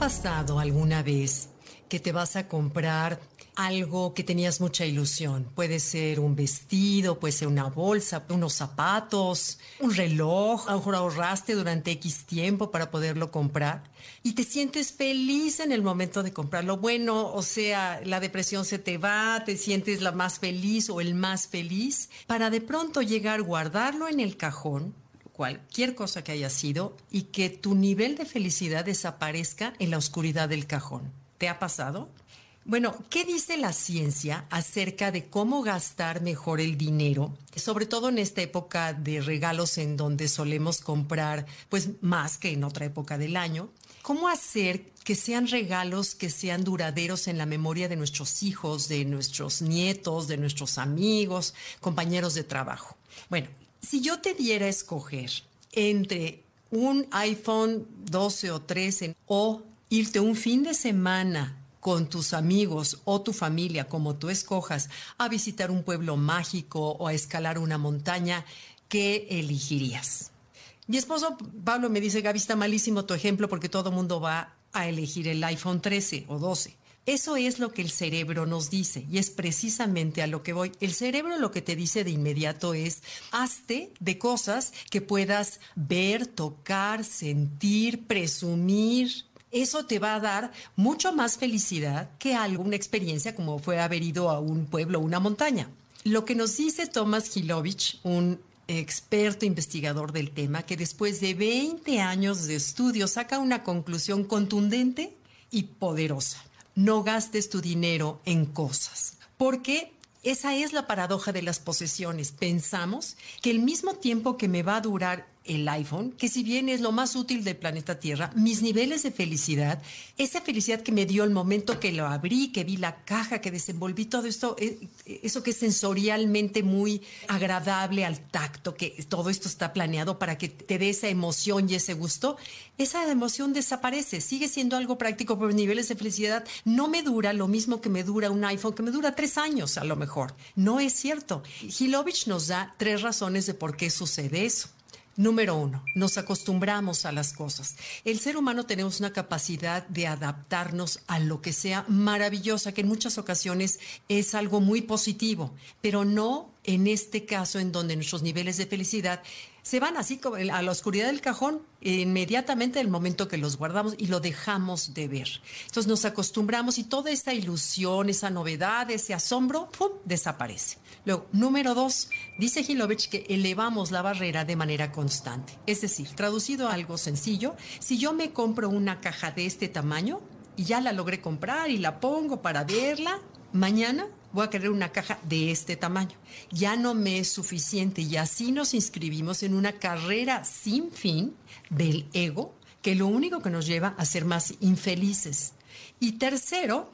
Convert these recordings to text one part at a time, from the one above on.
pasado alguna vez que te vas a comprar algo que tenías mucha ilusión? Puede ser un vestido, puede ser una bolsa, unos zapatos, un reloj. A lo mejor ahorraste durante X tiempo para poderlo comprar y te sientes feliz en el momento de comprarlo. Bueno, o sea, la depresión se te va, te sientes la más feliz o el más feliz para de pronto llegar, guardarlo en el cajón cualquier cosa que haya sido y que tu nivel de felicidad desaparezca en la oscuridad del cajón. ¿Te ha pasado? Bueno, ¿qué dice la ciencia acerca de cómo gastar mejor el dinero? Sobre todo en esta época de regalos en donde solemos comprar pues más que en otra época del año. ¿Cómo hacer que sean regalos que sean duraderos en la memoria de nuestros hijos, de nuestros nietos, de nuestros amigos, compañeros de trabajo? Bueno, si yo te diera a escoger entre un iPhone 12 o 13 o irte un fin de semana con tus amigos o tu familia, como tú escojas, a visitar un pueblo mágico o a escalar una montaña, ¿qué elegirías? Mi esposo Pablo me dice, Gaby, está malísimo tu ejemplo porque todo mundo va a elegir el iPhone 13 o 12. Eso es lo que el cerebro nos dice y es precisamente a lo que voy. El cerebro lo que te dice de inmediato es, hazte de cosas que puedas ver, tocar, sentir, presumir, eso te va a dar mucho más felicidad que alguna experiencia como fue haber ido a un pueblo o una montaña. Lo que nos dice Thomas Hilovich, un experto investigador del tema, que después de 20 años de estudio saca una conclusión contundente y poderosa no gastes tu dinero en cosas. Porque esa es la paradoja de las posesiones. Pensamos que el mismo tiempo que me va a durar el iPhone, que si bien es lo más útil del planeta Tierra, mis niveles de felicidad, esa felicidad que me dio el momento que lo abrí, que vi la caja, que desenvolví todo esto, eh, eso que es sensorialmente muy agradable al tacto, que todo esto está planeado para que te dé esa emoción y ese gusto, esa emoción desaparece, sigue siendo algo práctico, pero niveles de felicidad no me dura lo mismo que me dura un iPhone, que me dura tres años a lo mejor. No es cierto. Hilovich nos da tres razones de por qué sucede eso. Número uno, nos acostumbramos a las cosas. El ser humano tenemos una capacidad de adaptarnos a lo que sea maravillosa, que en muchas ocasiones es algo muy positivo, pero no en este caso en donde nuestros niveles de felicidad se van así a la oscuridad del cajón inmediatamente el momento que los guardamos y lo dejamos de ver. Entonces nos acostumbramos y toda esa ilusión, esa novedad, ese asombro, ¡pum!, desaparece. Luego, número dos, dice Hilovich que elevamos la barrera de manera constante. Es decir, traducido a algo sencillo, si yo me compro una caja de este tamaño y ya la logré comprar y la pongo para verla, mañana voy a querer una caja de este tamaño. Ya no me es suficiente y así nos inscribimos en una carrera sin fin del ego que lo único que nos lleva a ser más infelices. Y tercero,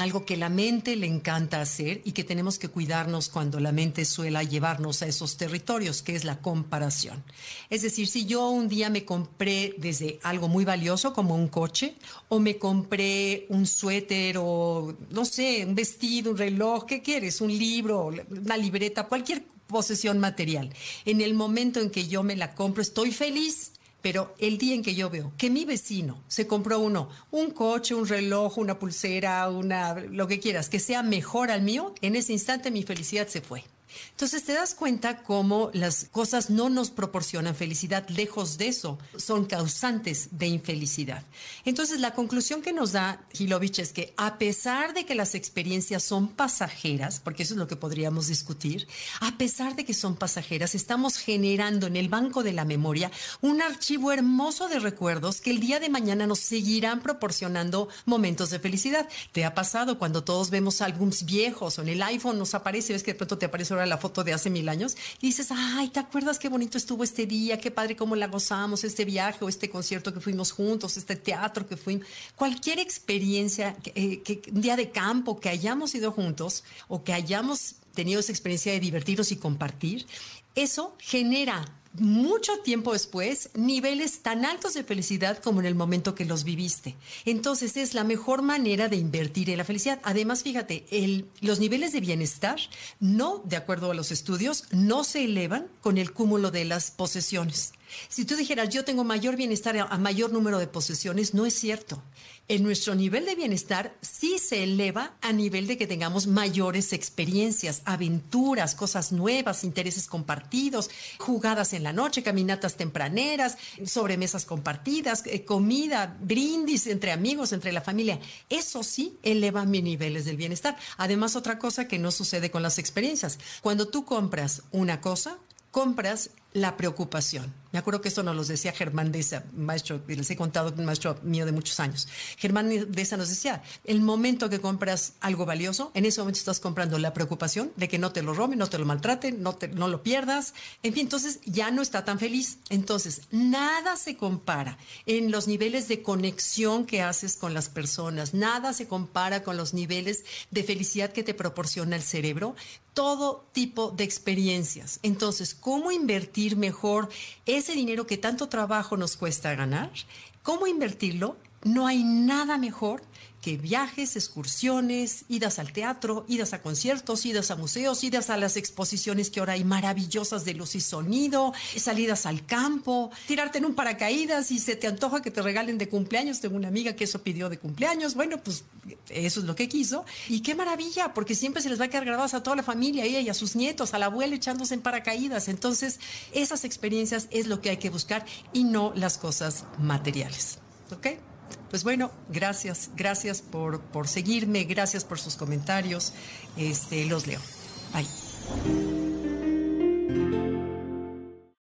algo que la mente le encanta hacer y que tenemos que cuidarnos cuando la mente suela llevarnos a esos territorios, que es la comparación. Es decir, si yo un día me compré desde algo muy valioso como un coche, o me compré un suéter, o no sé, un vestido, un reloj, ¿qué quieres? Un libro, una libreta, cualquier posesión material. En el momento en que yo me la compro, estoy feliz pero el día en que yo veo que mi vecino se compró uno, un coche, un reloj, una pulsera, una lo que quieras, que sea mejor al mío, en ese instante mi felicidad se fue. Entonces te das cuenta cómo las cosas no nos proporcionan felicidad, lejos de eso, son causantes de infelicidad. Entonces la conclusión que nos da Hilovich es que a pesar de que las experiencias son pasajeras, porque eso es lo que podríamos discutir, a pesar de que son pasajeras, estamos generando en el banco de la memoria un archivo hermoso de recuerdos que el día de mañana nos seguirán proporcionando momentos de felicidad. ¿Te ha pasado cuando todos vemos álbums viejos o en el iPhone nos aparece, ves que de pronto te aparece la foto de hace mil años y dices, ay, ¿te acuerdas qué bonito estuvo este día? Qué padre cómo la gozamos, este viaje o este concierto que fuimos juntos, este teatro que fuimos. Cualquier experiencia, eh, que, un día de campo que hayamos ido juntos o que hayamos tenido esa experiencia de divertirnos y compartir, eso genera mucho tiempo después niveles tan altos de felicidad como en el momento que los viviste. Entonces es la mejor manera de invertir en la felicidad. Además, fíjate, los niveles de bienestar no, de acuerdo a los estudios, no se elevan con el cúmulo de las posesiones. Si tú dijeras, yo tengo mayor bienestar a mayor número de posesiones, no es cierto. En nuestro nivel de bienestar sí se eleva a nivel de que tengamos mayores experiencias, aventuras, cosas nuevas, intereses compartidos, jugadas en la noche, caminatas tempraneras, sobremesas compartidas, eh, comida, brindis entre amigos, entre la familia. Eso sí eleva mis niveles del bienestar. Además, otra cosa que no sucede con las experiencias. Cuando tú compras una cosa, compras la preocupación. Me acuerdo que esto nos lo decía Germán Deza, maestro, les he contado, un maestro mío de muchos años. Germán Deza nos decía, el momento que compras algo valioso, en ese momento estás comprando la preocupación de que no te lo roben, no te lo maltraten, no, te, no lo pierdas. En fin, entonces ya no está tan feliz. Entonces, nada se compara en los niveles de conexión que haces con las personas, nada se compara con los niveles de felicidad que te proporciona el cerebro todo tipo de experiencias. Entonces, ¿cómo invertir mejor ese dinero que tanto trabajo nos cuesta ganar? ¿Cómo invertirlo? No hay nada mejor que viajes, excursiones, idas al teatro, idas a conciertos, idas a museos, idas a las exposiciones que ahora hay maravillosas de luz y sonido, salidas al campo, tirarte en un paracaídas y se te antoja que te regalen de cumpleaños. Tengo una amiga que eso pidió de cumpleaños. Bueno, pues eso es lo que quiso. Y qué maravilla, porque siempre se les va a quedar grabadas a toda la familia, a ella y a sus nietos, a la abuela echándose en paracaídas. Entonces, esas experiencias es lo que hay que buscar y no las cosas materiales. ¿Ok? Pues bueno, gracias, gracias por, por seguirme, gracias por sus comentarios. Este, los leo. Bye.